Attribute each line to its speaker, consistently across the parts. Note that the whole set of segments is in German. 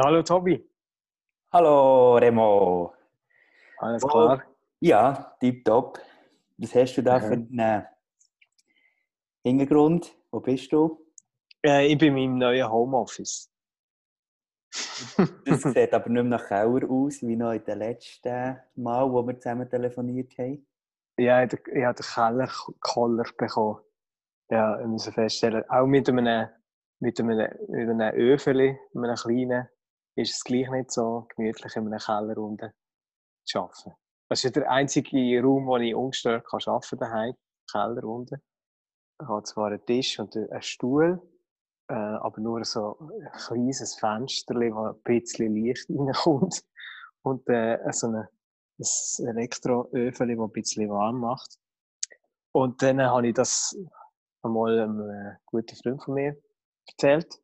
Speaker 1: Hallo Tobi.
Speaker 2: Hallo Remo.
Speaker 1: Alles klar?
Speaker 2: Oh, ja, tipptopp. Was hast du da
Speaker 1: Mhm.
Speaker 2: für einen Hintergrund? Wo bist du?
Speaker 1: Äh, ich bin in meinem neuen Homeoffice.
Speaker 2: Das sieht aber nicht mehr nach Keller aus, wie noch in den letzten Mal, wo wir zusammen telefoniert haben.
Speaker 1: Ja, ich habe den Kellerkoller bekommen. Ja, ich muss feststellen, auch mit einem, mit einem, mit einem Öfeli, einem kleinen, ist es gleich nicht so gemütlich, in einem Keller unten zu arbeiten. Das ist der einzige Raum, wo ich ungestört kann arbeiten kann. Keller unten. Ich habe zwar einen Tisch und einen Stuhl, äh, aber nur so ein kleines Fenster, wo ein bisschen Licht reinkommt. Und äh, so eine, ein Elektroöfeli, das ein bisschen warm macht. Und dann habe ich das einmal einem äh, guten Freund von mir erzählt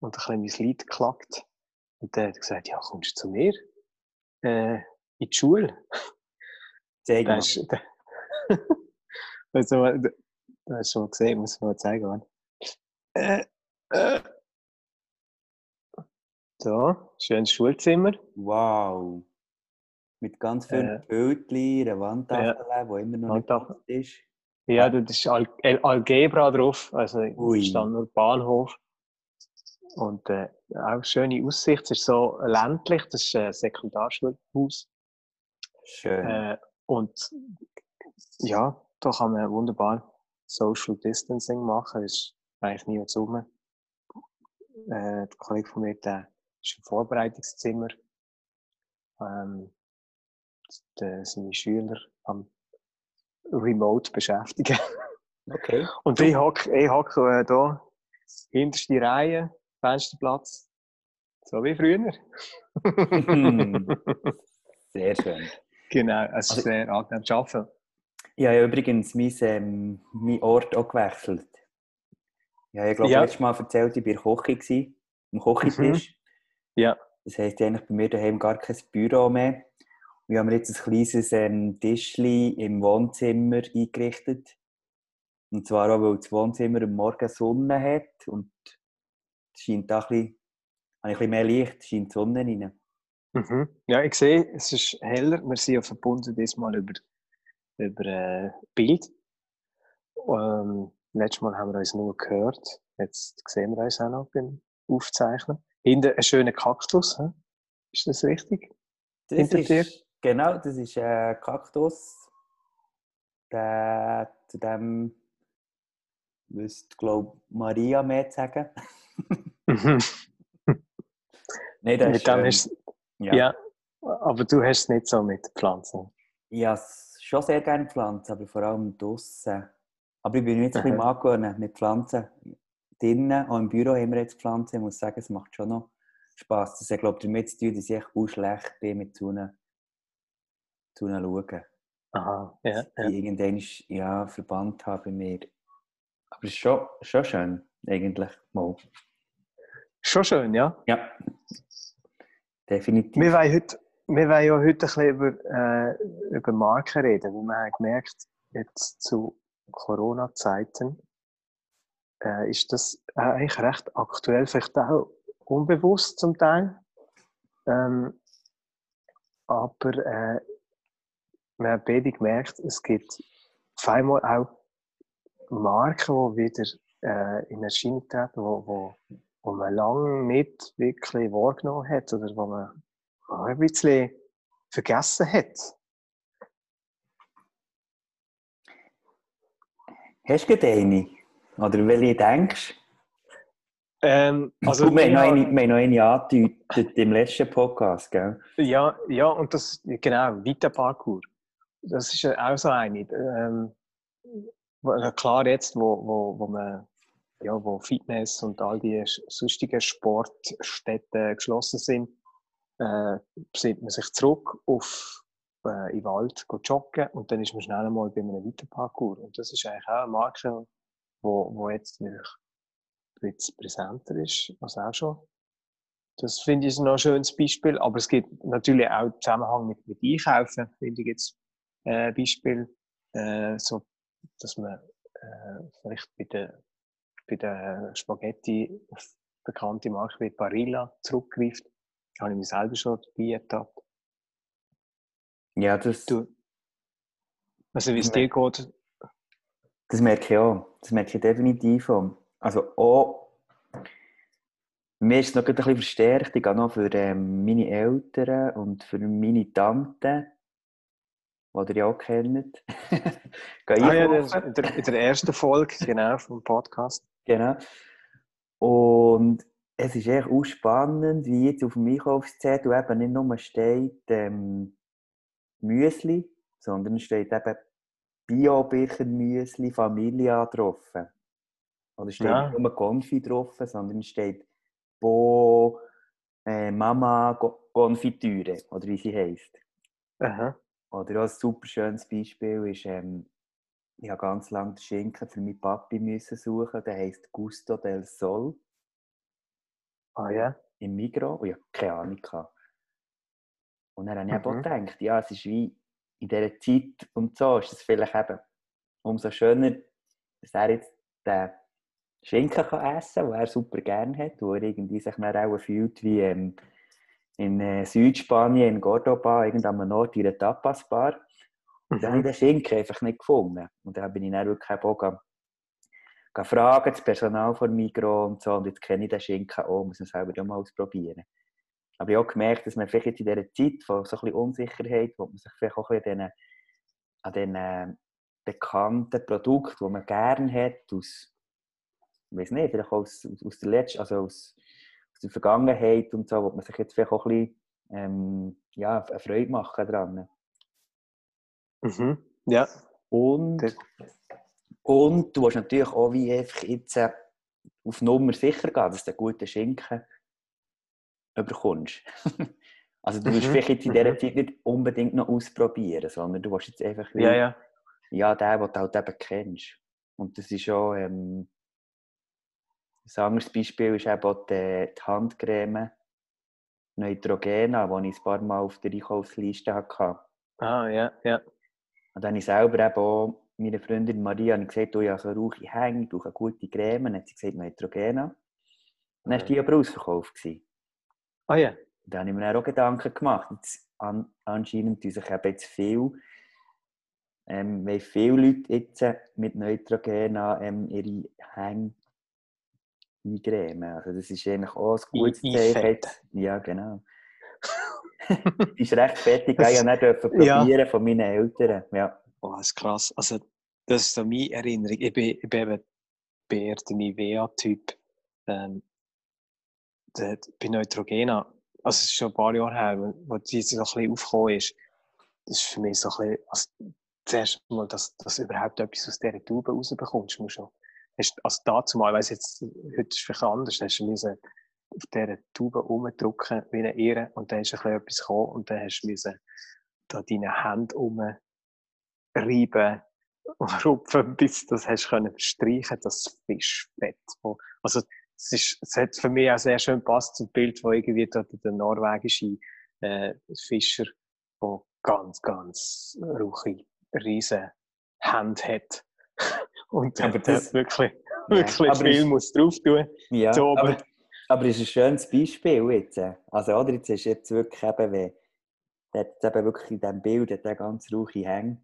Speaker 1: und ein bisschen mein Lied geklagt. Und der hat gesagt, ja, kommst du zu mir? Äh, in die Schule?
Speaker 2: Zeig mal.
Speaker 1: Das ist, also, du hast schon gesehen, muss ich mal zeigen. Mann. Äh, äh. So, schönes Schulzimmer.
Speaker 2: Wow. Mit ganz vielen
Speaker 1: Äh,
Speaker 2: Bildchen, einer Wandtafel, die immer noch nicht
Speaker 1: Wandtafel.
Speaker 2: ist.
Speaker 1: Ja, da ist Al Al Algebra drauf, also
Speaker 2: Ui.
Speaker 1: stand nur Bahnhof. Und äh, auch schöne Aussicht, es ist so ländlich, das ist ein Sekundarschulhaus.
Speaker 2: Schön.
Speaker 1: Äh, und ja, da kann man wunderbar Social Distancing machen, es ist eigentlich nie rum. Äh, der Kollege von mir, der ist im Vorbereitungszimmer. Ähm, der, seine Schüler am Remote beschäftigen.
Speaker 2: Okay.
Speaker 1: Und ich hocke ich hock, äh, da, hinterste Reihe, Fensterplatz. So wie früher.
Speaker 2: Sehr schön.
Speaker 1: genau, es ist
Speaker 2: Also-
Speaker 1: sehr angenehm zu arbeiten.
Speaker 2: Ich habe ja übrigens meinen, ähm, meinen Ort auch gewechselt. Ja, ich glaube,
Speaker 1: Ja.
Speaker 2: letztes Mal erzählt, ich war gewesen, am Küchentisch.
Speaker 1: Ja.
Speaker 2: Das heisst, ich habe eigentlich bei mir daheim gar kein Büro mehr. Wir haben jetzt ein kleines ähm, Tischchen im Wohnzimmer eingerichtet. Und zwar auch, weil das Wohnzimmer am Morgen Sonne hat und scheint da ein bisschen, habe ich ein bisschen mehr Licht, scheint die Sonne rein.
Speaker 1: Mhm. Ja, ich sehe, es ist heller. Wir sind ja verbunden diesmal über, über äh, Bild. Ähm, letztes Mal haben wir uns nur gehört. Jetzt sehen wir uns auch noch beim Aufzeichnen. Hinten ein schöner Kaktus. He? Ist das richtig?
Speaker 2: Das
Speaker 1: Hinter
Speaker 2: ist,
Speaker 1: dir?
Speaker 2: Genau, das ist ein Kaktus. Der, zu dem müsste, glaube Maria mehr sagen.
Speaker 1: Mhm.
Speaker 2: Nein, das ist,
Speaker 1: dem
Speaker 2: ähm,
Speaker 1: hast,
Speaker 2: ja.
Speaker 1: ja. aber du hast es nicht so mit Pflanzen.
Speaker 2: Ich habe schon sehr gerne Pflanzen, aber vor allem draussen. Aber ich bin jetzt ein bisschen angewöhnt mit Pflanzen. Drinnen, auch im Büro haben wir jetzt Pflanzen. Ich muss sagen, es macht schon noch Spass. Das hat, glaube ich, damit zu tun, dass ich echt auch schlecht bin mit zu schauen.
Speaker 1: Aha, ja, ja.
Speaker 2: ich irgendwann ja, verbannt habe bei mir. Aber es ist schon, schon schön, eigentlich. Mal.
Speaker 1: Schon schön, ja.
Speaker 2: Ja, definitiv.
Speaker 1: Wir wollen, heute, wir wollen ja heute ein bisschen über, äh, über Marken reden, weil wir haben gemerkt, jetzt zu Corona-Zeiten äh, ist das äh, eigentlich recht aktuell, vielleicht auch unbewusst zum Teil. Ähm, aber äh, wir haben beide gemerkt, es gibt auf einmal auch Marken, die wieder äh, in Erscheinung treten, wo, wo man lange nicht wirklich wahrgenommen hat oder wo man auch ein bisschen vergessen hat.
Speaker 2: Hast du eine? Oder welche denkst
Speaker 1: Ähm,
Speaker 2: du?
Speaker 1: also
Speaker 2: eine, wir haben noch eine angedeutet im letzten Podcast, gell?
Speaker 1: Ja, ja, und das, genau, Vita-Parkour. Das ist ja auch so eine. Ähm, äh, klar jetzt, wo, wo, wo man, ja, wo Fitness und all die sonstigen Sportstätten geschlossen sind, äh, besinnt man sich zurück auf äh, den Wald go joggen und dann ist man schnell einmal bei einem Vita-Parkour. Und das ist eigentlich auch eine Marke, wo, wo jetzt natürlich präsenter ist, als auch schon das finde ich noch ein schönes Beispiel. Aber es gibt natürlich auch im Zusammenhang mit, mit Einkaufen, finde ich jetzt äh, Beispiel, äh, so, dass man äh, vielleicht bei der, bei der Spaghetti auf bekannte Marke wie Barilla zurückgreift. habe ich mich selber schon dabei ertappt.
Speaker 2: Ja, das,
Speaker 1: Du, also wie es dir geht,
Speaker 2: das merke ich auch. Das merke ich definitiv auch. Also auch, mir ist es noch ein bisschen verstärkt. Ich gehe noch für ähm, meine Eltern und für meine Tante, die ihr ja auch kennt.
Speaker 1: ah, ja, in, der, in der ersten Folge genau, vom Podcast.
Speaker 2: Genau. Und es ist echt auch spannend, wie jetzt auf dem Einkaufszettel eben nicht nur steht ähm, Müsli, sondern steht eben Bio-Birchenmüsli Familia drauf. Oder steht
Speaker 1: Ja.
Speaker 2: nicht nur Konfi drauf, sondern steht Bo äh, Mama Konfitüre, oder wie sie heisst.
Speaker 1: Aha.
Speaker 2: Oder auch ein super schönes Beispiel ist, ähm, ich habe ganz lange den Schinken für meinen Papi müssen suchen. Der heisst Gusto del Sol
Speaker 1: Ah ja.
Speaker 2: im Migros. Und ich hatte keine Ahnung. gehabt. Und dann habe ich eben auch
Speaker 1: Mhm.
Speaker 2: gedacht, ja, es ist wie in dieser Zeit und so ist es vielleicht eben umso schöner, dass er jetzt den Schinken kann essen kann, den er super gerne hat, wo er irgendwie sich dann auch fühlt wie ähm, in äh, Südspanien, in Cordoba, irgendeinem Ort in einer Tapas-Bar. Und dann habe ich
Speaker 1: Mhm.
Speaker 2: den Schinken einfach nicht gefunden. Und dann bin ich dann wirklich auch ge- ge- fragen, das Personal von Migros und so. Und jetzt kenne ich den Schinken auch, muss man selber auch mal ausprobieren. Aber ich habe auch gemerkt, dass man vielleicht jetzt in dieser Zeit von so ein bisschen Unsicherheit, wo man sich vielleicht auch ein bisschen an diesen, an diesen äh, bekannten Produkten, die man gerne hat, aus, ich weiß nicht, vielleicht aus, aus, der letzten, also aus, aus der Vergangenheit und so, wo man sich jetzt vielleicht auch ein bisschen ähm, ja, eine Freude machen dran.
Speaker 1: Mhm. Ja.
Speaker 2: Und, und du willst natürlich auch wie einfach jetzt äh, auf Nummer sicher gehen, dass du einen guten Schinken bekommst. also du willst
Speaker 1: Mhm,
Speaker 2: vielleicht jetzt in dieser
Speaker 1: mhm.
Speaker 2: Zeit nicht unbedingt noch ausprobieren, sondern du willst jetzt einfach wie,
Speaker 1: Ja, ja.
Speaker 2: ja, den, den du halt eben kennst. Und das ist auch ähm, ein anderes Beispiel ist eben auch die, die Handcreme Neutrogena, die ich ein paar Mal auf der Einkaufsliste hatte.
Speaker 1: Ah, ja, ja.
Speaker 2: Und dann habe ich selber eben auch meiner Freundin Maria habe ich gesagt, oh, ja, so rauche ich hängen, ich brauche eine gute Creme. Dann hat sie gesagt, Neutrogena. Und dann war
Speaker 1: Mhm.
Speaker 2: die aber ausverkauft.
Speaker 1: Ah ja.
Speaker 2: Und dann habe ich mir auch Gedanken gemacht. Jetzt, an, anscheinend tun sich eben jetzt viel, ähm, weil viele Leute jetzt mit Neutrogena ähm, ihre Hänge eingremen. Also das ist eigentlich auch ein gutes Zeichen. Ja, genau. Ist recht fertig, ich ja nicht dürfen
Speaker 1: Ja.
Speaker 2: probieren von meinen Eltern. Ja.
Speaker 1: Oh, das ist krass. Also, das ist so meine Erinnerung. Ich bin, ich bin eben der Nivea-Typ. Ähm, der- bei Neutrogena. Also, es ist schon ein paar Jahre her, wo die so ein bisschen aufgekommen ist. Das ist für mich so ein bisschen, also, zuerst mal, dass, dass du überhaupt etwas aus dieser Tube rausbekommst, musst du schon. Also dazu mal, ich weiss jetzt, heute ist es vielleicht anders, hast du müssen auf dieser Tube rumdrücken wie eine Ehre und dann ist ein bisschen etwas gekommen und dann hast du müssen da deine Hände rumreiben und rupfen, bis du das hast können verstreichen, das Fischfett. Also, es, ist, es hat für mich auch sehr schön gepasst zum Bild, wo irgendwie dort der norwegische äh, Fischer, der ganz, ganz rauche, riesen Hände hat. Und
Speaker 2: Aber das-
Speaker 1: das wirklich,
Speaker 2: Ja,
Speaker 1: wirklich
Speaker 2: aber
Speaker 1: viel muss drauf tun.
Speaker 2: Ja,
Speaker 1: aber-
Speaker 2: aber, es ist ein schönes Beispiel jetzt. äh. Also, oder jetzt ist jetzt wirklich eben, wie, jetzt eben wirklich in diesem Bild hat der ganz rauche Hänge.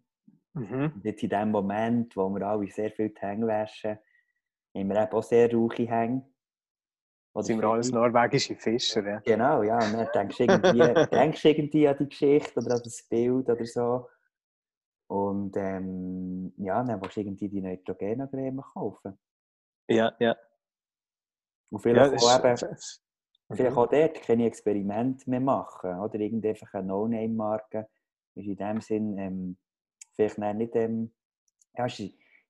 Speaker 1: Mhm.
Speaker 2: Und jetzt in dem Moment, wo wir alle sehr viel die Hänge waschen, haben wir eben auch sehr rauche Hänge. Oder
Speaker 1: Sind wir alles norwegische Fischer, ja.
Speaker 2: Genau, ja. Und dann denkst du irgendwie, denkst irgendwie an die Geschichte oder an das Bild oder so. Und ähm, ja, dann willst du irgendwie die Neutrogena-Creme kaufen.
Speaker 1: Ja, ja.
Speaker 2: Und
Speaker 1: ja
Speaker 2: vielleicht
Speaker 1: das
Speaker 2: auch eben, Vielleicht
Speaker 1: Mhm.
Speaker 2: auch dort keine Experimente mehr machen. Oder eine No-Name-Marke. Ist in dem Sinn ähm, vielleicht nicht. Ähm, ja, ist,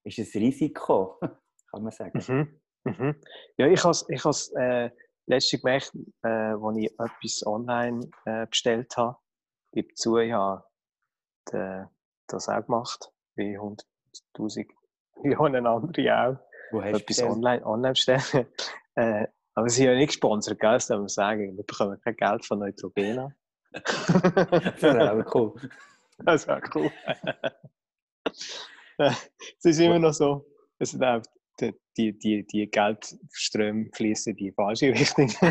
Speaker 2: ist ein Risiko, kann man sagen.
Speaker 1: Mhm. Mhm. Ja, ich habe es ich has, äh, letztens gemerkt, äh, als ich etwas online äh, bestellt habe. Ich gebe zu, ich habe äh, das auch gemacht, wie 100'000 Millionen andere auch.
Speaker 2: Wo hast
Speaker 1: etwas
Speaker 2: bestellt?
Speaker 1: online, online bestellen. Äh, aber sie sind ja nicht gesponsert, gell? das darf man sagen. Wir bekommen kein Geld von Neutrogena.
Speaker 2: Das wäre auch cool.
Speaker 1: Das wäre cool. Äh, es ist immer noch so, es läuft die, die, die, die Geldströme fließen in die falsche Richtung.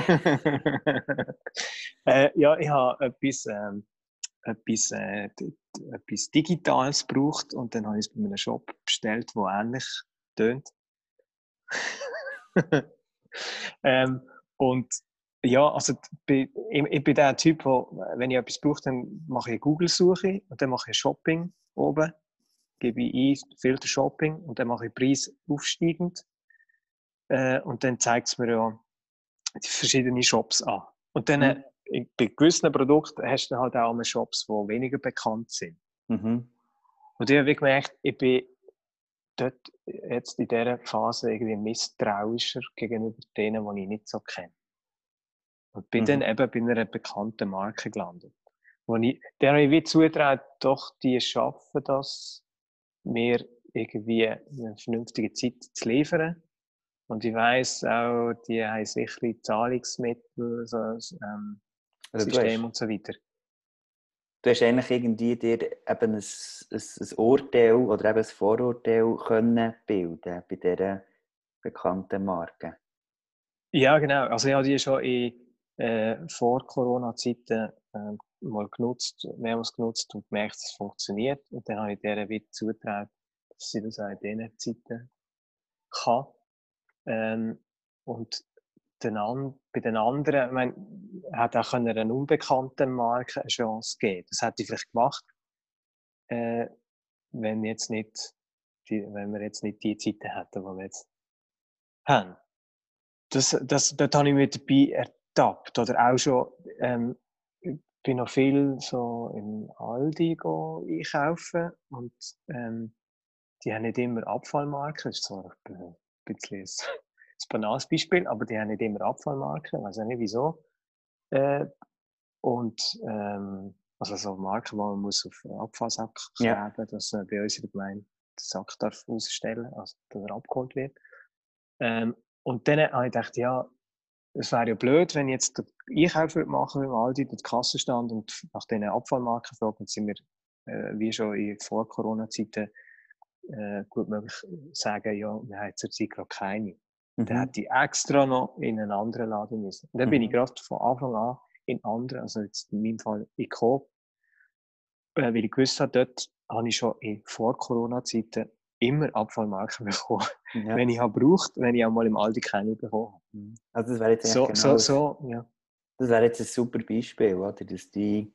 Speaker 1: äh, ja, ich habe etwas, ähm, etwas, äh, etwas Digitales gebraucht und dann habe ich es bei einem Shop bestellt, der ähnlich tönt. ähm, und ja, also ich, ich bin der Typ, wo, wenn ich etwas brauche, dann mache ich eine Google-Suche und dann mache ich Shopping oben, gebe ich ein Filter Shopping und dann mache ich Preis aufsteigend äh, und dann zeigt es mir ja die verschiedenen Shops an. Und dann mhm. äh, bei gewissen Produkten hast du halt auch Shops, die weniger bekannt sind. Mhm. Und ich habe gemerkt, ich bin dort jetzt in dieser Phase irgendwie misstrauischer gegenüber denen, die ich nicht so kenne. Und bin mhm. dann eben bei einer bekannten Marke gelandet. Wo ich, der habe ich wie zutraut, doch, die schaffen das, mir irgendwie eine vernünftige Zeit zu liefern. Und ich weiss auch, die haben sicher Zahlungsmittel, so, ähm, also System und so weiter.
Speaker 2: Du hast eigentlich irgendwie dir eben ein, ein, ein Urteil oder eben ein Vorurteil können bilden bei dieser bekannten Marke.
Speaker 1: Ja, genau. Also ich habe die schon in äh, vor Corona-Zeiten äh, mal genutzt, mehrmals genutzt und gemerkt, es funktioniert. Und dann habe ich deren wieder zugetraut, dass sie das auch in diesen Zeiten kann. Ähm, und den bei den anderen, ich meine, hat auch einer unbekannten Marke eine Chance geben. Das hätte ich vielleicht gemacht, äh, wenn jetzt nicht, die, wenn wir jetzt nicht die Zeiten hätten, die wir jetzt haben. Das, das, dort habe ich mich dabei ertappt. Oder auch schon, ähm, ich bin noch viel so im Aldi einkaufen und ähm, die haben nicht immer Abfallmarken. Das ist so ein bisschen ein, banales Beispiel, aber die haben nicht immer Abfallmarken. Weiß auch nicht wieso. Äh, und ähm, also so Marken, die man muss auf den Abfallsack kleben ja. dass äh, bei uns in der Gemeinde der Sack darf ausstellen, also dass er abgeholt wird. Ähm, und dann habe ich gedacht, ja, es wäre ja blöd, wenn ich jetzt den Einkauf machen würde, Aldi, den Kassenstand und nach diesen Abfallmarken fragen, dann sind wir, äh, wie schon in vor Corona-Zeiten, äh, gut möglich sagen, ja, wir haben zurzeit gerade keine. Mhm. Dann hätte ich extra noch in einen anderen Laden müssen. Und dann mhm. bin ich mhm. gerade von Anfang an in anderen, also jetzt in meinem Fall in Coop, äh, weil ich gewusst habe, dort habe ich schon in vor Corona-Zeiten immer Abfallmarken bekommen, ja. wenn ich habe braucht, wenn ich auch mal im Aldi keine bekommen habe.
Speaker 2: Mhm. Also das wäre jetzt
Speaker 1: so, genau so, so, ja.
Speaker 2: Das wäre jetzt ein super Beispiel, oder? Dass die,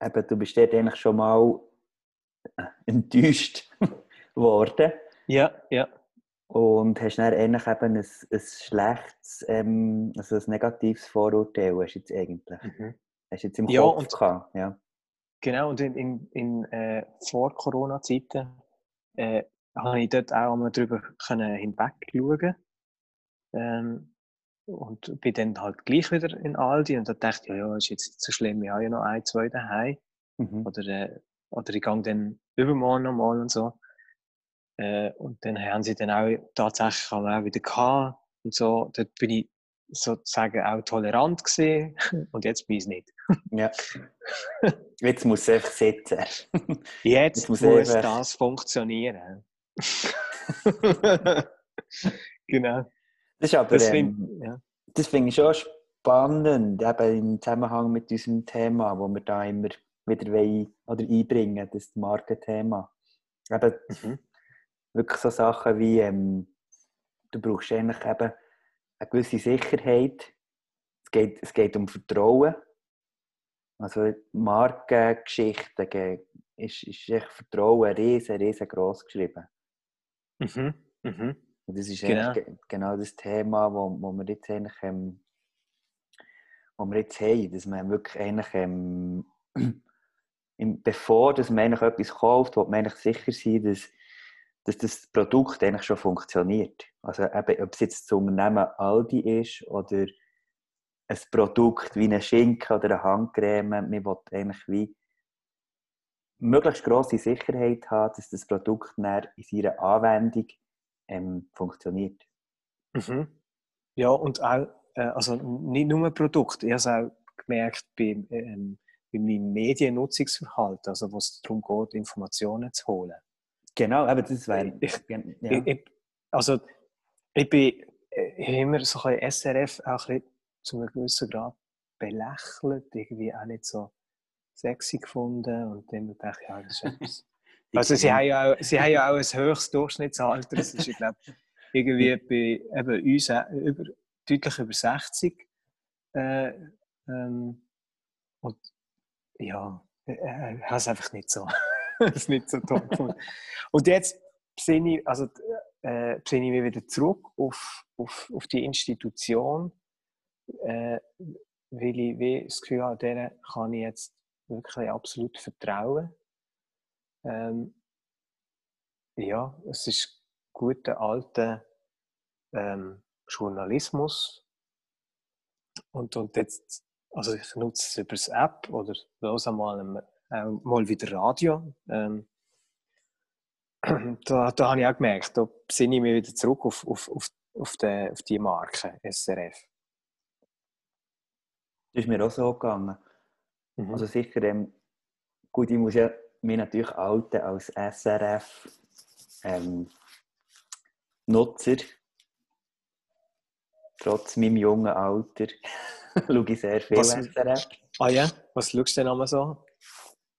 Speaker 2: eben, du bist dort eigentlich schon mal äh, enttäuscht worden.
Speaker 1: Ja, ja.
Speaker 2: Und hast dann eigentlich eben ein, ein schlechtes, ähm, also ein negatives Vorurteil hast jetzt eigentlich. Mhm. Hast jetzt im Kopf ja, und, gehabt, ja.
Speaker 1: Genau, und in, in, in äh, vor Corona-Zeiten äh, habe ich dort auch einmal drüber hinweg schauen ähm, und bin dann halt gleich wieder in Aldi und da dachte ich, ja, ja, ist jetzt nicht so schlimm, ich habe ja noch ein, zwei daheim. Mhm. Oder, äh, oder ich gehe dann übermorgen nochmal und so. Äh, und dann haben sie dann auch tatsächlich auch wieder gehabt und so. Dort bin ich sozusagen auch tolerant gesehen und jetzt bin ich es nicht.
Speaker 2: ja. Jetzt muss es einfach sitzen.
Speaker 1: Jetzt, jetzt muss, muss das funktionieren. genau.
Speaker 2: Das ist aber, das, ähm, ja. das finde ich schon spannend, eben im Zusammenhang mit unserem Thema, wo wir da immer wieder wollen, oder einbringen, das Markenthema. Eben mhm. Wirklich so Sachen wie, ähm, du brauchst eigentlich eben eine gewisse Sicherheit. Es geht, es geht um Vertrauen. Also Markengeschichten ist, ist echt Vertrauen riesen, riesengroß geschrieben. Mhm. Mhm. Und das ist genau. genau das Thema, wo, wo wir jetzt eigentlich ähm, wo wir jetzt haben, dass man wirklich eigentlich ähm, bevor dass man eigentlich etwas kauft, wo man eigentlich sicher sein, dass, dass das Produkt eigentlich schon funktioniert. Also eben, ob es jetzt das Unternehmen Aldi ist oder ein Produkt wie eine Schinken oder eine Handcreme, man will eigentlich wie möglichst grosse Sicherheit haben, dass das Produkt in seiner Anwendung ähm, funktioniert.
Speaker 1: Mhm. Ja, und auch, äh, also nicht nur ein Produkt, ich habe es auch gemerkt bei, ähm, bei meinem Mediennutzungsverhalten, also wo es darum geht, Informationen zu holen.
Speaker 2: Genau, aber das wäre...
Speaker 1: Ich, ja. also ich bin äh, immer so ein bisschen SRF auch ein bisschen zu einem gewissen Grad belächelt, irgendwie auch nicht so sexy gefunden und dann dachte ich, ja, das ist etwas. also sie haben, ja auch, sie haben ja auch ein höchstes Durchschnittsalter, das ist, ich glaube, irgendwie bei eben uns äh, über, deutlich über 60. Äh, ähm, und ja, ich äh, habe es einfach nicht so, das nicht so toll. Und jetzt besinne ich, also, äh, besinne ich mich wieder zurück auf, auf, auf die Institution, äh, weil ich wie das Gefühl habe, der kann ich jetzt wirklich absolut vertrauen. Ähm, ja, es ist guter alter ähm, Journalismus und, und jetzt, also ich nutze es über das App oder höre mal, äh, mal wieder Radio. Ähm, da, da habe ich auch gemerkt, da besinne ich mich wieder zurück auf, auf, auf, auf, die, auf die Marke SRF.
Speaker 2: Das ist mir auch so gegangen. Mhm. Also sicher, ähm, gut, ich muss ja mich natürlich outen als SRF ähm, Nutzer. Trotz meinem jungen Alter schaue ich sehr viel Was, SRF.
Speaker 1: Ah ja? Was schaust du denn einmal so?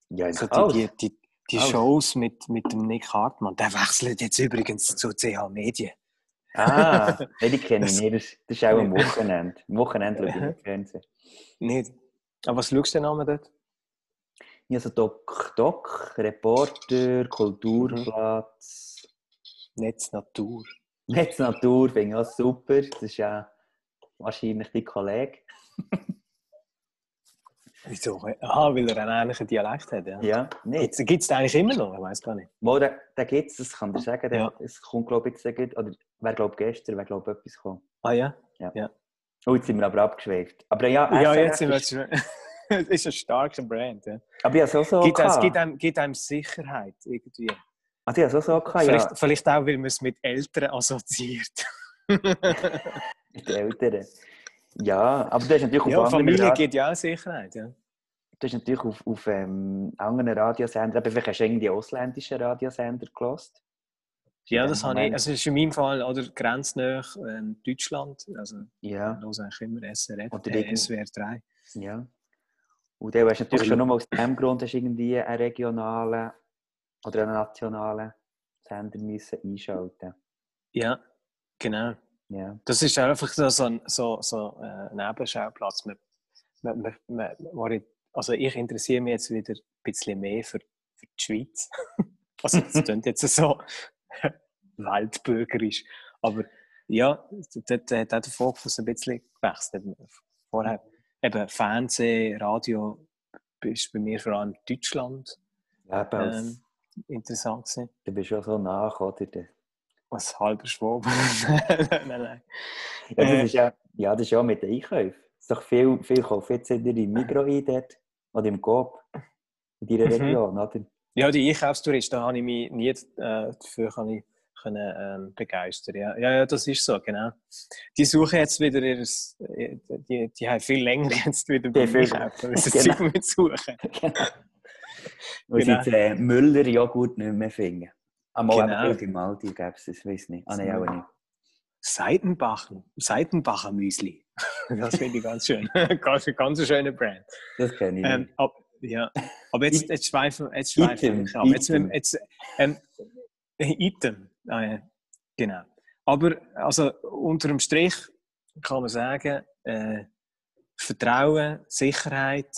Speaker 2: Ja,
Speaker 1: also die, die, die, die Shows mit, mit dem Nick Hartmann, der wechselt jetzt übrigens zu CH Medien.
Speaker 2: Ah, nee, die kenne ich nicht. Das, das ist auch am Wochenende. Am Wochenende schaue ich Fernsehen.
Speaker 1: Nicht. Aber was schaust du denn dort?
Speaker 2: Ja, so Doc, Doc, Reporter, Kulturplatz.
Speaker 1: Mhm. Netz Natur.
Speaker 2: Netz Natur finde ich auch super. Das ist ja wahrscheinlich dein Kollege.
Speaker 1: Wieso? Aha, weil er einen ähnlichen Dialekt hat, ja?
Speaker 2: Ja,
Speaker 1: nicht. Gibt es den eigentlich immer noch? Ich weiß gar nicht.
Speaker 2: Wo, den, den gibt es, das kann ich sagen. Der, ja. Es kommt, glaube ich, jetzt, oder wer glaube gestern, wer glaube etwas gekommen.
Speaker 1: Ah ja?
Speaker 2: Ja. ja. Oh, jetzt sind wir aber abgeschweift. Aber ja,
Speaker 1: ja jetzt sind wir... Es ist ein starker Brand, ja.
Speaker 2: Aber ja, so so
Speaker 1: gibt, es gibt, einem, gibt einem Sicherheit, irgendwie.
Speaker 2: Also ja, so so gehabt,
Speaker 1: vielleicht,
Speaker 2: ja.
Speaker 1: vielleicht auch, weil man es mit Eltern assoziiert.
Speaker 2: mit Eltern. Ja, aber das ist natürlich
Speaker 1: ja, auf Familie Rad gibt ja auch Sicherheit, ja.
Speaker 2: Das ist natürlich auf, auf ähm, anderen Radiosendern, aber vielleicht hast du irgendwie ausländische Radiosender gelost.
Speaker 1: Ja, das habe ich. Also, ist in meinem Fall oder grenznäher ähm, Deutschland. Also,
Speaker 2: ja.
Speaker 1: höre eigentlich immer SRF oder äh, SWR 3.
Speaker 2: Ja. Und dann hast du natürlich schon nur aus dem Grund hast irgendwie einen regionalen oder einen nationalen Sender müssen einschalten
Speaker 1: Ja, genau.
Speaker 2: Ja.
Speaker 1: Das ist einfach so, ein so, so, äh, Nebenschauplatz. Man, man, man, man, also ich interessiere mich jetzt wieder ein bisschen mehr für, für die Schweiz. also das klingt jetzt so weltbürgerisch. Aber ja, dort hat auch der Fokus ein bisschen gewechselt. Vorher eben Fernsehen, Radio ist bei mir vor allem Deutschland
Speaker 2: ja, ähm,
Speaker 1: interessant gewesen.
Speaker 2: Du bist ja so nach, oder?
Speaker 1: Was halber Schwab. nein,
Speaker 2: nein. Ja, das äh, ist ja, ja, das ist ja mit den Einkäufen. Es ist doch viel, viel kaufen jetzt in im Migros ein dort, oder im Coop, in deiner mhm. Region, oder?
Speaker 1: Ja, die Einkaufstouristen, da habe ich mich nie äh, dafür kann ich, können, ähm, begeistern. Ja. ja, ja, das ist so, genau. Die suchen jetzt wieder äh, die, die haben viel länger jetzt wieder
Speaker 2: beim Einkaufen,
Speaker 1: als sie genau. mit suchen.
Speaker 2: genau. Weil genau. sie den Müller-Joghurt nicht mehr finden. Einmal genau. im Aldi gäbe es das, weiß nicht. Ah, nein, auch nicht.
Speaker 1: Seitenbachen, Seitenbacher Müsli. Das finde ich ganz schön. ganz, ganz schöne Brand.
Speaker 2: Das kenne ich.
Speaker 1: Ähm, ab, ja, aber jetzt, jetzt schweifen, jetzt schweifen wir ab. Jetzt, jetzt, ähm, Item, ah, ja. genau. Aber also unter dem Strich kann man sagen, äh, Vertrauen, Sicherheit,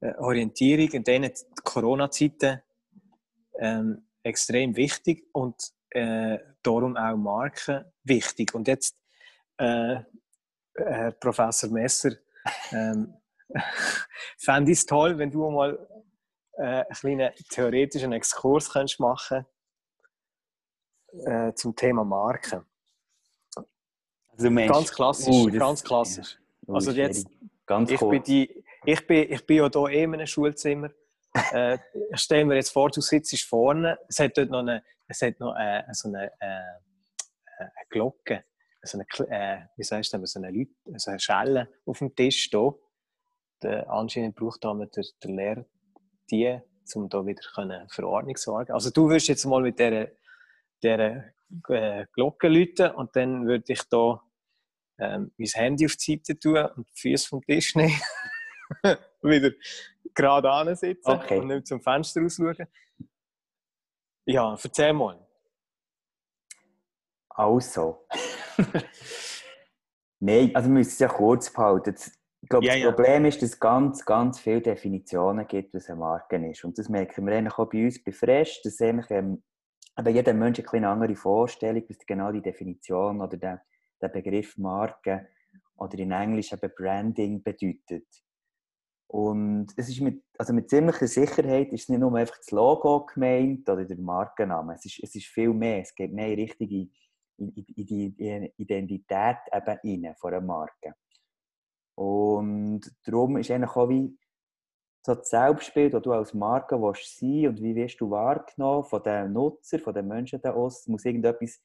Speaker 1: äh, Orientierung in diesen Corona-Zeiten ähm, extrem wichtig und äh, darum auch Marken wichtig. Und jetzt, äh, Herr Professor Messer, ähm, fände ich es toll, wenn du mal äh, einen kleinen theoretischen Exkurs könntest machen äh, zum Thema Marken.
Speaker 2: Also
Speaker 1: ganz klassisch, uh, ganz klassisch. Ja. Also jetzt,
Speaker 2: ganz
Speaker 1: ich, bin die, ich, bin, ich bin ja hier eh in einem Schulzimmer. Äh, ich stelle mir jetzt vor, du sitzt vorne, es hat dort noch eine, es hat noch eine, äh, so eine, äh, eine Glocke, so eine, äh, wie sagst du, so eine, Leute, so eine Schelle auf dem Tisch stehen. Der, anscheinend braucht da der, der Lehrer die, um da wieder für Ordnung zu sorgen. Also du wirst jetzt mal mit dieser, dieser äh, Glocken läuten und dann würde ich da ähm, mein Handy auf die Seite tun und die Füße vom Tisch nehmen. wieder gerade ansitzen
Speaker 2: Okay.
Speaker 1: und nicht zum Fenster rausschauen. Ja, erzähl mal.
Speaker 2: Also. Nein, also wir müssen es ja kurz behalten. Das- Ich glaube,
Speaker 1: Ja,
Speaker 2: das
Speaker 1: ja.
Speaker 2: Problem ist, dass es ganz, ganz viele Definitionen gibt, was eine Marke ist. Und das merken wir eigentlich auch bei uns bei Fresh, dass eigentlich, ähm, eben jeder Mensch eine kleine andere Vorstellung, was genau die Definition oder der, der Begriff Marke oder in Englisch eben Branding bedeutet. Und es ist mit, also mit ziemlicher Sicherheit ist es nicht nur einfach das Logo gemeint oder der Markenname. Es ist, es ist viel mehr. Es geht mehr in in, in die Identität eben rein von einer Marke. Und darum ist eigentlich auch wie so das Selbstbild, das du als Marke willst sein und wie wirst du wahrgenommen von den Nutzern, von den Menschen da aus, muss irgendetwas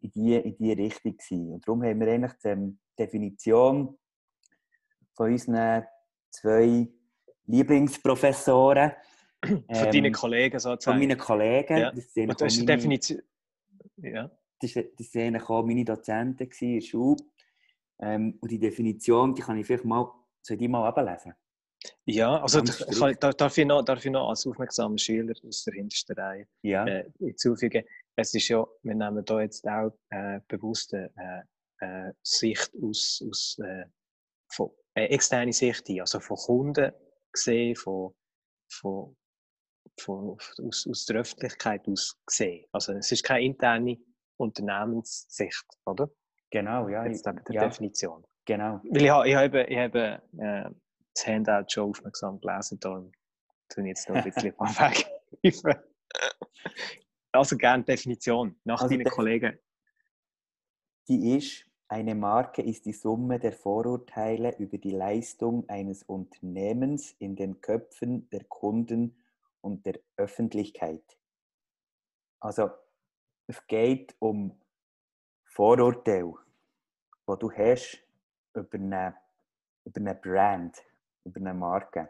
Speaker 2: in die, in die Richtung sein. Und darum haben wir eigentlich die ähm, Definition von unseren zwei Lieblingsprofessoren.
Speaker 1: Von
Speaker 2: ähm,
Speaker 1: deinen Kollegen
Speaker 2: Von
Speaker 1: sozusagen.
Speaker 2: meinen Kollegen.
Speaker 1: Ja.
Speaker 2: Das sind
Speaker 1: das ist
Speaker 2: meine-
Speaker 1: Definition. Ja.
Speaker 2: das war- das waren auch meine Dozenten in der Schule. Ähm, und die Definition, die kann ich vielleicht mal, soll ich mal ablesen?
Speaker 1: Ja, also kann- da- darf ich, noch, darf ich noch als aufmerksamer Schüler aus der hintersten Reihe
Speaker 2: Ja.
Speaker 1: äh, hinzufügen, es ist ja, wir nehmen da jetzt auch äh, bewusst eine äh, äh, Sicht aus, aus äh, von, äh, externe Sicht ein, also von Kunden gesehen, von, von, von, aus, aus der Öffentlichkeit aus gesehen. Also es ist keine interne Unternehmenssicht, oder?
Speaker 2: Genau, ja.
Speaker 1: Jetzt eben der
Speaker 2: ja,
Speaker 1: Definition.
Speaker 2: genau.
Speaker 1: Weil ich habe, ich habe, ich habe äh, das Handout schon aufmerksam gelesen, darum ich jetzt noch ein bisschen weggreifen. Also gerne Definition, nach
Speaker 2: Also
Speaker 1: deinen Kollegen.
Speaker 2: Die ist, eine Marke ist die Summe der Vorurteile über die Leistung eines Unternehmens in den Köpfen der Kunden und der Öffentlichkeit. Also es geht um Vorurteile, die du hast über eine, über eine Brand, über eine Marke.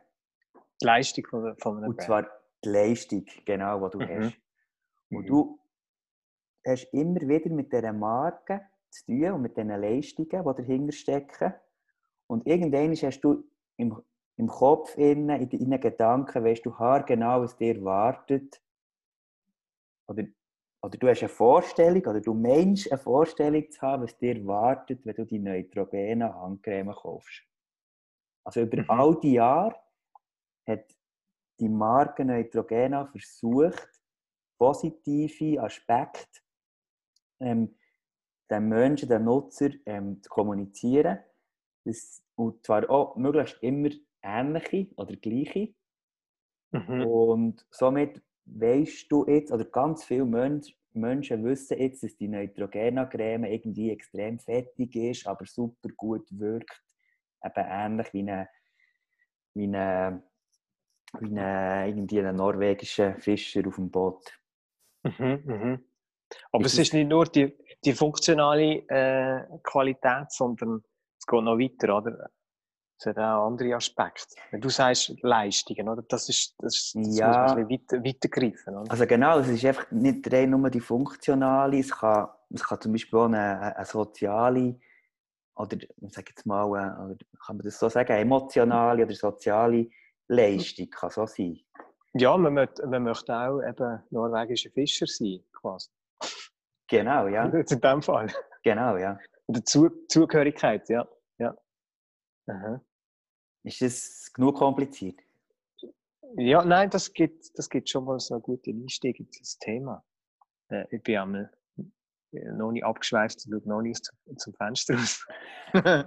Speaker 1: Die Leistung von, von einem
Speaker 2: Und
Speaker 1: Brand.
Speaker 2: zwar die Leistung, genau, die du
Speaker 1: Mhm.
Speaker 2: hast. Und
Speaker 1: Mhm.
Speaker 2: du hast immer wieder mit dieser Marke zu tun und mit diesen Leistungen, die dahinter stecken. Und irgendwann hast du im, im Kopf, innen, in deinen Gedanken, weißt du haargenau, was dir wartet. Oder, oder du hast eine Vorstellung, oder du meinst eine Vorstellung zu haben, was dir wartet, wenn du die neutrogene Handcreme kaufst. Also über
Speaker 1: Mhm.
Speaker 2: all die Jahre hat die Marke Neutrogena versucht, positive Aspekte ähm, den Menschen, den Nutzer ähm, zu kommunizieren. Das, und zwar auch möglichst immer ähnliche oder gleiche.
Speaker 1: Mhm.
Speaker 2: Und somit weißt du jetzt, oder ganz viele Mensch, Menschen wissen jetzt, dass die Neutrogena-Creme irgendwie extrem fettig ist, aber super gut wirkt. Eben ähnlich wie eine, wie eine, wie eine, irgendwie ein norwegischer Fischer auf dem Boot.
Speaker 1: Mhm. Mhm. Aber
Speaker 2: Ist
Speaker 1: es- ist nicht nur die, die funktionale äh, Qualität, sondern es geht noch weiter, oder? Es hat auch andere Aspekte. Wenn du sagst Leistungen, oder? Das ist, das, ist- das
Speaker 2: Ja.
Speaker 1: muss man ein bisschen weiter, weitergreifen, oder?
Speaker 2: Also genau, es ist einfach nicht rein nur die funktionale, es kann, es kann zum Beispiel auch eine, eine soziale oder ich sage jetzt mal, äh, oder kann man das so sagen, emotionale oder soziale Leistung kann so sein.
Speaker 1: Ja, man möchte, man möchte auch eben norwegischer Fischer sein, quasi.
Speaker 2: Genau, ja.
Speaker 1: Jetzt in dem Fall.
Speaker 2: Genau, ja.
Speaker 1: Und die Zu Zugehörigkeit, ja. ja. Aha.
Speaker 2: Ist das genug kompliziert?
Speaker 1: Ja, nein, das gibt, das gibt schon mal so einen guten Einstieg in das Thema. Äh, ich bin einmal noch nicht abgeschweift und schaue noch nicht zum, zum Fenster raus.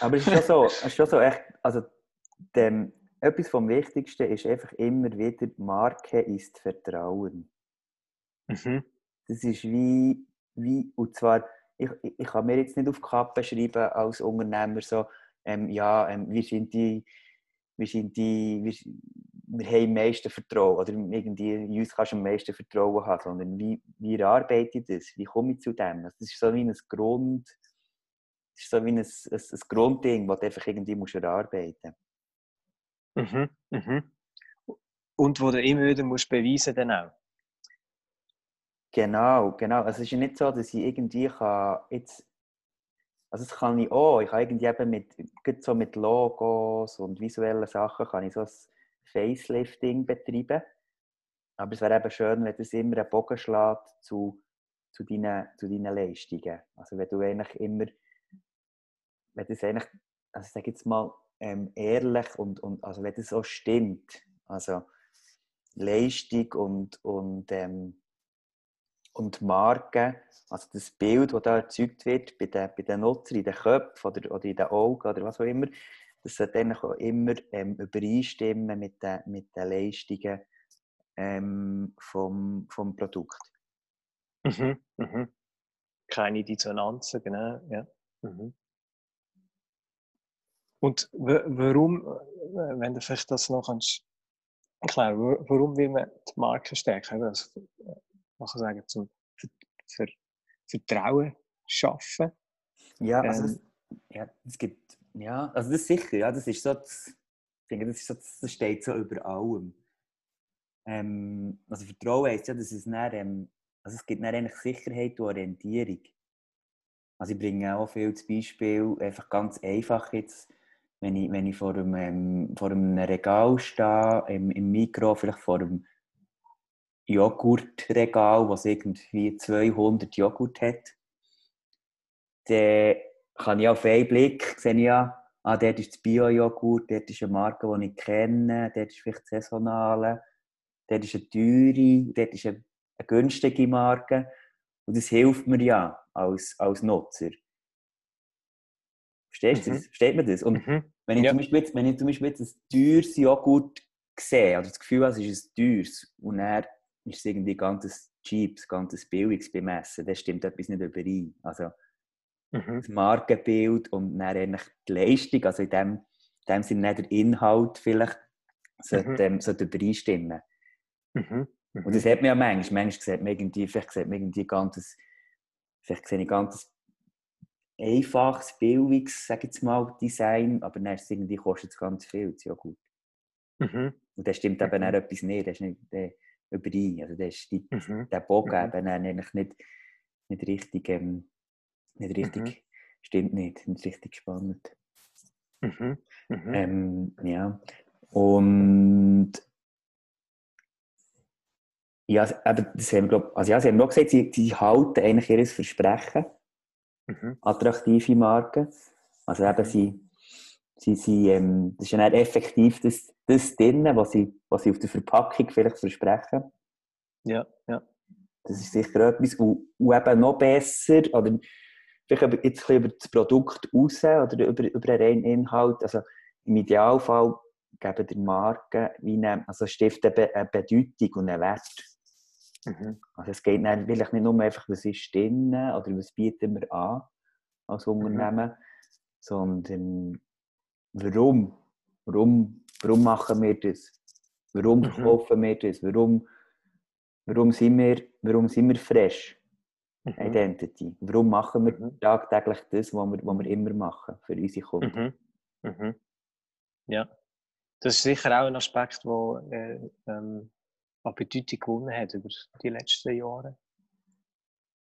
Speaker 2: Aber es ist schon so, es ist schon so echt, also dem, etwas vom Wichtigsten ist einfach immer wieder, Marke ist Vertrauen.
Speaker 1: mhm.
Speaker 2: Das ist wie, wie und zwar, ich, ich kann mir jetzt nicht auf die Kappe schreiben als Unternehmer so, ähm, ja, ähm, wir sind die, wir sind die, wir, wir haben am meisten Vertrauen oder irgendwie in uns kannst du am meisten Vertrauen haben, sondern wie, wie arbeite ich das? Wie komme ich zu dem? Also Das ist so wie ein Grund, das ist so wie ein, ein, ein Grundding, das du einfach irgendwie musst erarbeiten
Speaker 1: Mhm. Mhm. Und wo du immer wieder musst beweisen dann auch.
Speaker 2: Genau, genau. Also es ist ja nicht so, dass ich irgendwie kann jetzt, also das kann ich auch, ich kann irgendwie eben mit, so mit Logos und visuellen Sachen kann ich so ein Facelifting betreiben. Aber es wäre eben schön, wenn das immer einen Bogen schlägt zu, zu, deinen, zu deinen Leistungen. Also wenn du eigentlich immer, wenn das eigentlich, also ich sage jetzt mal, ähm, ehrlich und, und also wenn das so stimmt, also Leistung und, und, ähm, und Marke, also das Bild, das da erzeugt wird bei den, bei den Nutzern, in den Köpfen oder, oder in den Augen oder was auch immer, das sollte eigentlich auch immer ähm, übereinstimmen mit den, mit den Leistungen ähm, vom, vom Produkt.
Speaker 1: Mhm, mhm. Keine Dissonanzen, genau. Ja. Mhm. Und warum, wenn du vielleicht das noch kannst erklären, warum will man die Marke stärken? Also, man kann sagen, zum Ver Vertrauen schaffen.
Speaker 2: Ja, also ähm, das, ja, gibt, ja, also das ist sicher, ja, das ist so, das, ich denke, das, ist so, das steht so über allem. Ähm, also Vertrauen heisst ja, dass es dann, ähm, also es gibt dann eigentlich Sicherheit und Orientierung. Also ich bringe auch viel zum Beispiel, einfach ganz einfach jetzt, wenn ich, wenn ich vor, einem, ähm, vor einem Regal stehe, im, im Mikro, vielleicht vor einem Joghurtregal, das irgendwie 200 Joghurt hat, dann kann ich auf einen Blick sehen, ja, ah, dort ist das Bio-Joghurt, dort ist eine Marke, die ich kenne, dort ist vielleicht saisonale, dort ist eine teure, dort ist eine, eine günstige Marke. Und das hilft mir ja als, als Nutzer. Verstehst du mhm. das? Versteht man das? Und mhm. wenn, ich ja. zum Beispiel jetzt, wenn ich zum Beispiel jetzt ein teures Joghurt sehe, oder das Gefühl habe, es ist ein teures, und dann ist es irgendwie ganz cheap, ganz billiges bemessen, dann stimmt etwas nicht überein. Also mhm. das Markenbild und dann eigentlich die Leistung, also in dem, in dem Sinne der Inhalt vielleicht, sollte, mhm. ähm, sollte übereinstimmen. Mhm. Und das hat man ja manchmal. Manchmal sieht man irgendwie, vielleicht sieht man irgendwie ganzes, vielleicht sehe ich ganz einfaches, billiges, sage jetzt mal, Design, aber dann ist irgendwie, kostet es ganz viel, das ist ja gut. Mhm. Und das stimmt eben mhm. auch etwas nicht, das ist nicht der überein. Also das ist die, mhm. der Bogen mhm. eben eigentlich nicht, nicht richtig, ähm, nicht richtig, mhm. stimmt nicht, nicht richtig spannend. Mhm. Mhm. Ähm, ja. Und ja, aber das haben wir, glaub, also ja, sie haben noch gesagt, sie, sie halten eigentlich ihr Versprechen. Mhm. Attraktive Marken. Also eben, mhm. sie, sie, sie ähm, das ist ja nicht effektiv das, das drin, was sie, was sie auf der Verpackung vielleicht versprechen.
Speaker 1: Ja, ja.
Speaker 2: Das ist sicher etwas. Und, und eben noch besser, oder vielleicht jetzt ein über das Produkt raus oder über, über den reinen Inhalt. Also im Idealfall geben der Marke wie eine, also stiften eine Bedeutung und einen Wert. Mhm. Also es geht dann vielleicht nicht nur einfach, was ist drin oder was bieten wir an als mhm. Unternehmen, mhm. sondern warum? warum? Warum machen wir das? Warum mhm. verkaufen wir das? Warum, warum, sind wir, warum sind wir fresh? Mhm. Identity. Warum machen wir mhm. tagtäglich das, was wir, was wir immer machen für unsere Kunden?
Speaker 1: Mhm. Mhm. Ja, das ist sicher auch ein Aspekt, der äh, ähm, an Bedeutung gewonnen hat über die letzten Jahre.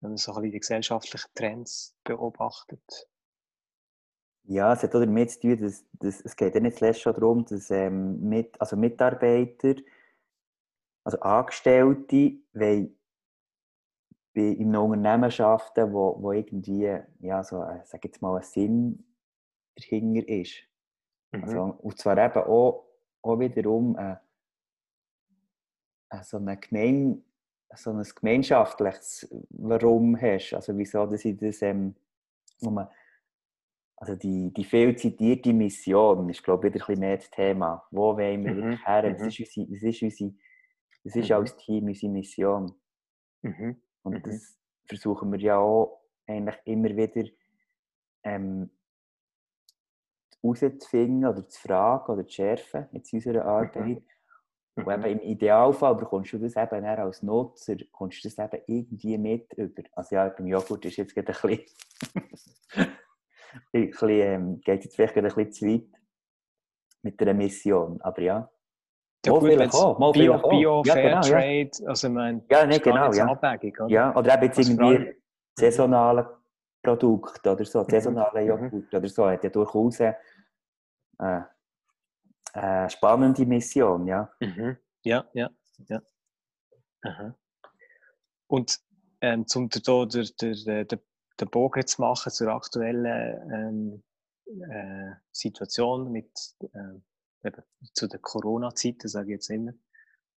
Speaker 1: Wenn man so ein bisschen die gesellschaftlichen Trends beobachtet.
Speaker 2: Ja, es hat auch damit zu tun, dass, dass es geht ja nicht zuletzt schon darum, dass ähm, mit, also Mitarbeiter, also Angestellte, weil in einem Unternehmen arbeiten, wo, wo irgendwie, ja, so, äh, sag jetzt mal, ein Sinn dahinter ist. Mhm. Also, und zwar eben auch, auch wiederum äh, so, eine Gemein, so ein gemeinschaftliches Warum hast. Also wieso, dass ich das, ähm, man, also die, die viel zitierte Mission ist, glaube ich, wieder ein bisschen mehr das Thema. Wo wollen wir mhm. her? Das mhm. ist, unsere, das ist, unsere, das ist mhm. als Team unsere Mission. Mhm. Und mhm. das versuchen wir ja auch eigentlich immer wieder ähm, herauszufinden oder zu fragen oder zu schärfen in unserer Arbeit. Und eben im Idealfall bekommst du das eben als Nutzer kommst du das eben irgendwie mit über. Also ja, beim Joghurt ist jetzt gerade ein bisschen, ein bisschen ähm, geht jetzt vielleicht ein bisschen zu weit mit der Mission. Aber ja,
Speaker 1: Ja,
Speaker 2: Mal
Speaker 1: gut,
Speaker 2: vielleicht auch, mal
Speaker 1: Bio,
Speaker 2: vielleicht auch.
Speaker 1: Bio
Speaker 2: Ja,
Speaker 1: Fair
Speaker 2: genau, ja.
Speaker 1: Trade, also ich meine,
Speaker 2: Ja, nee, genau, ja.
Speaker 1: abwägig, oder?
Speaker 2: Ja, oder eben jetzt
Speaker 1: Also
Speaker 2: irgendwie saisonale Produkte oder so,
Speaker 1: Mhm.
Speaker 2: saisonale
Speaker 1: Mhm.
Speaker 2: Joghurt oder so, hat ja durchaus eine, äh, spannende Mission, ja.
Speaker 1: Mhm. Ja, ja, ja. Aha. Und ähm, zum der, der, der, der, den Bogen zu machen zur aktuellen ähm, äh, Situation mit ähm, eben zu den Corona-Zeiten, sage ich jetzt immer.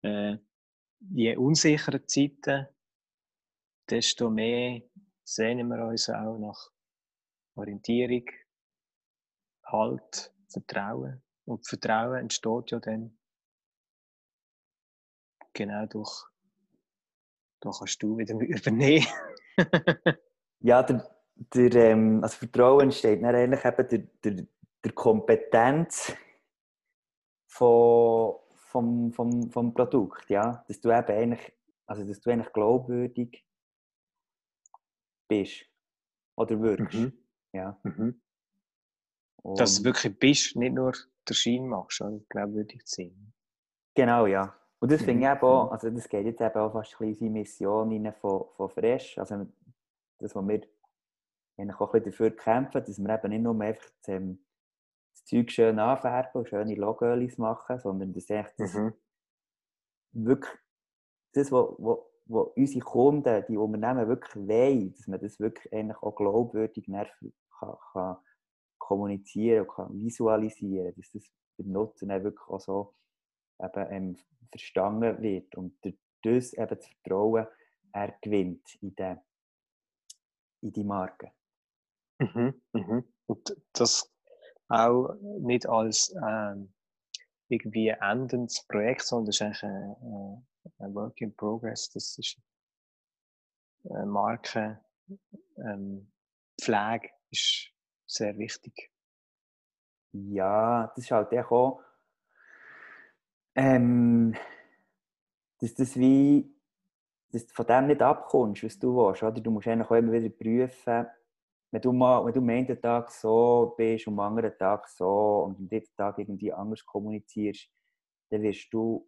Speaker 1: Äh, je unsicherer Zeiten, desto mehr sehnen wir uns auch nach Orientierung, Halt, Vertrauen. Und Vertrauen entsteht ja dann genau durch, da kannst du wieder übernehmen.
Speaker 2: Ja, der, der, ähm, also Vertrauen entsteht dann eigentlich eben der, der, der Kompetenz von, vom, vom, vom Produkt, ja. Dass du eben eigentlich, also dass du eigentlich glaubwürdig bist oder wirkst,
Speaker 1: Mhm.
Speaker 2: ja.
Speaker 1: Mhm. Dass du wirklich bist, nicht nur den Schein machst, oder? glaubwürdig zu sein.
Speaker 2: Genau, ja. Und das finde ich
Speaker 1: Mhm,
Speaker 2: eben auch,
Speaker 1: mhm.
Speaker 2: also das geht jetzt eben auch fast ein bisschen in Mission rein von, von Fresh. Also das, was wir eigentlich auch ein bisschen dafür kämpfen, dass wir eben nicht nur einfach das, ähm, das Zeug schön anfärben und schöne Logos machen, sondern dass das
Speaker 1: Mhm.
Speaker 2: wirklich das, was, was, was unsere Kunden, die Unternehmen wirklich wollen, dass man das wirklich eigentlich auch glaubwürdig kann, kann kommunizieren und kann visualisieren, dass das beim Nutzen wirklich auch so eben, ähm, verstanden wird und durch das eben das Vertrauen er gewinnt in die, in die Marke.
Speaker 1: Mhm. Mhm. Und das auch nicht als ähm, irgendwie ein endendes Projekt, sondern das ist eigentlich ein, ein Work in Progress. Das ist eine Marke, ähm, Pflege ist sehr wichtig.
Speaker 2: Ja, das ist halt auch, ähm, dass das wie, dass du von dem nicht abkommst, was du willst, oder? Du musst eigentlich auch immer wieder prüfen, wenn du, mal, wenn du am einen Tag so bist und am anderen Tag so und am dritten Tag irgendwie anders kommunizierst, dann wirst du,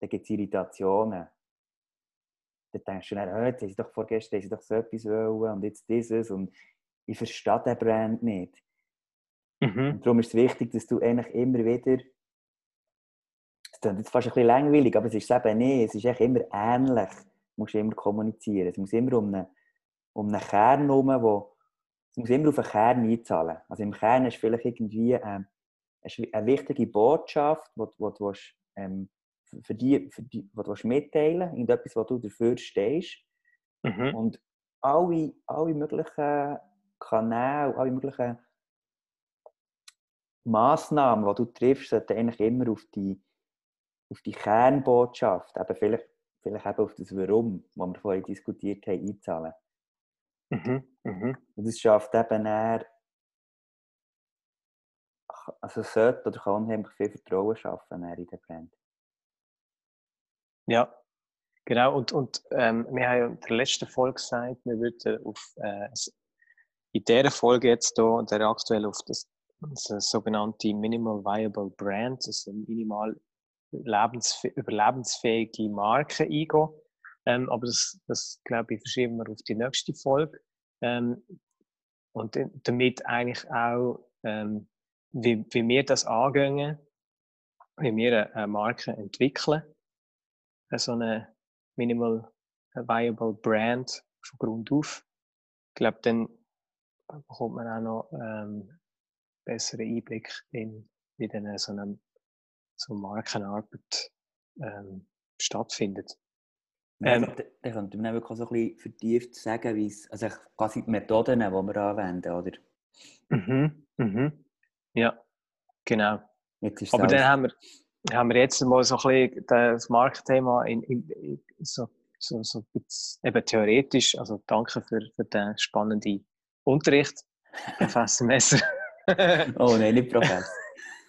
Speaker 2: dann gibt es Irritationen. Dann denkst du dann, oh, jetzt haben sie doch vorgestern haben sie doch so etwas wollen und jetzt dieses und ich verstehe den Brand nicht.
Speaker 1: Mhm.
Speaker 2: Und darum ist es wichtig, dass du eigentlich immer wieder. Es klingt jetzt fast ein bisschen langweilig, aber es ist eben nicht. Es ist echt immer ähnlich. Du musst immer kommunizieren. Es muss immer um einen, um einen Kern herum, wo. Es muss immer auf einen Kern einzahlen. Also im Kern ist vielleicht irgendwie ähm, eine, eine wichtige Botschaft, die du ähm, für- die, für die, wo du mitteilen willst. Irgendetwas, wo du dafür stehst.
Speaker 1: Mhm.
Speaker 2: Und alle, alle möglichen Kanäle, alle möglichen Massnahmen, die du triffst, sollten eigentlich immer auf die, auf die Kernbotschaft, eben vielleicht, vielleicht eben auf das Warum, was wir vorhin diskutiert haben, einzahlen.
Speaker 1: Mhm. Mhm.
Speaker 2: Und das schafft eben eher, also sollte oder kann unheimlich viel Vertrauen schaffen in den Brand.
Speaker 1: Ja, genau. Und, und ähm, wir haben ja in der letzten Folge gesagt, wir würden auf, äh, in dieser Folge jetzt hier, der aktuell auf das, das sogenannte Minimal Viable Brand, also minimal überlebensfähige Marke eingehen. Ähm, aber das, das, glaube ich, verschieben wir auf die nächste Folge. Ähm, und damit eigentlich auch, ähm, wie, wie wir das angehen, wie wir eine, Marke entwickeln, so eine Minimal Viable Brand von Grund auf. Ich glaube, dann bekommt man auch noch ähm, besseren Einblick in, wie dann so eine so Markenarbeit ähm, stattfindet.
Speaker 2: Ja,
Speaker 1: Ähm,
Speaker 2: ich glaube, da könnte man dann auch so ein bisschen vertieft sagen, wie es, also quasi die Methoden, die wir anwenden, oder?
Speaker 1: Mhm, mhm. Ja, genau. Aber dann haben wir, haben wir jetzt mal so ein bisschen das Markenthema in, in, in so, so, so ein bisschen eben theoretisch. Also danke für, für den spannenden Unterricht, Professor Messer.
Speaker 2: Oh nein, nicht Professor.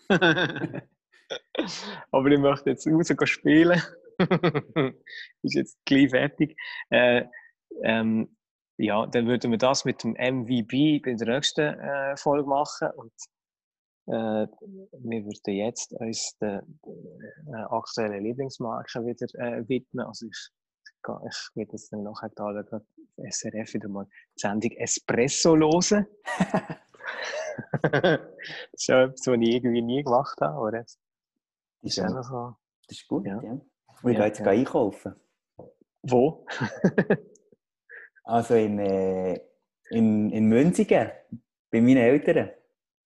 Speaker 1: Aber ich möchte jetzt raus spielen. Ist jetzt gleich fertig. Äh, ähm, ja, dann würden wir das mit dem MVB in der nächsten äh, Folge machen. Und Äh, wir würden jetzt uns der äh, aktuellen Lieblingsmarke wieder äh, widmen. Also ich, ich werde jetzt dann nachher da auf SRF wieder mal die Sendung Espresso hören. das ist ja etwas, was ich irgendwie nie gemacht habe. Oder? Das
Speaker 2: ist,
Speaker 1: ja
Speaker 2: das ist gut,
Speaker 1: Ja.
Speaker 2: ja. Ich
Speaker 1: Ja,
Speaker 2: gehe jetzt
Speaker 1: ja.
Speaker 2: einkaufen.
Speaker 1: Wo?
Speaker 2: Also in, äh, in, in Münzigen, bei meinen Eltern.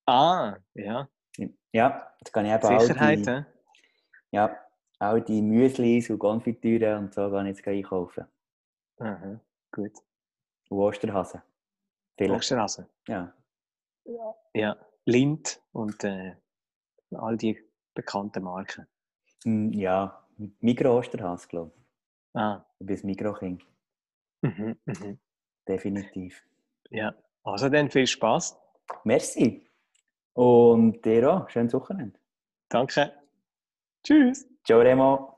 Speaker 1: ah, ja.
Speaker 2: Ja, jetzt kann ich eben all
Speaker 1: Sicherheit,
Speaker 2: die,
Speaker 1: hä?
Speaker 2: ja, all die Müslis und Konfitüre und so gehe ich jetzt einkaufen.
Speaker 1: Aha, gut.
Speaker 2: Und Osterhasen. Vielleicht.
Speaker 1: Osterhasen.
Speaker 2: Ja.
Speaker 1: Ja, Lind und äh, all die bekannten Marken.
Speaker 2: Hm, ja, Mikro-Osterhase, glaube ich.
Speaker 1: Ah,
Speaker 2: bin ein Mikrokind.
Speaker 1: mhm, mhm.
Speaker 2: Definitiv.
Speaker 1: ja. Also dann viel Spaß.
Speaker 2: Merci. Und dir auch. Schönes Wochenende.
Speaker 1: Danke. Tschüss.
Speaker 2: Ciao, Remo.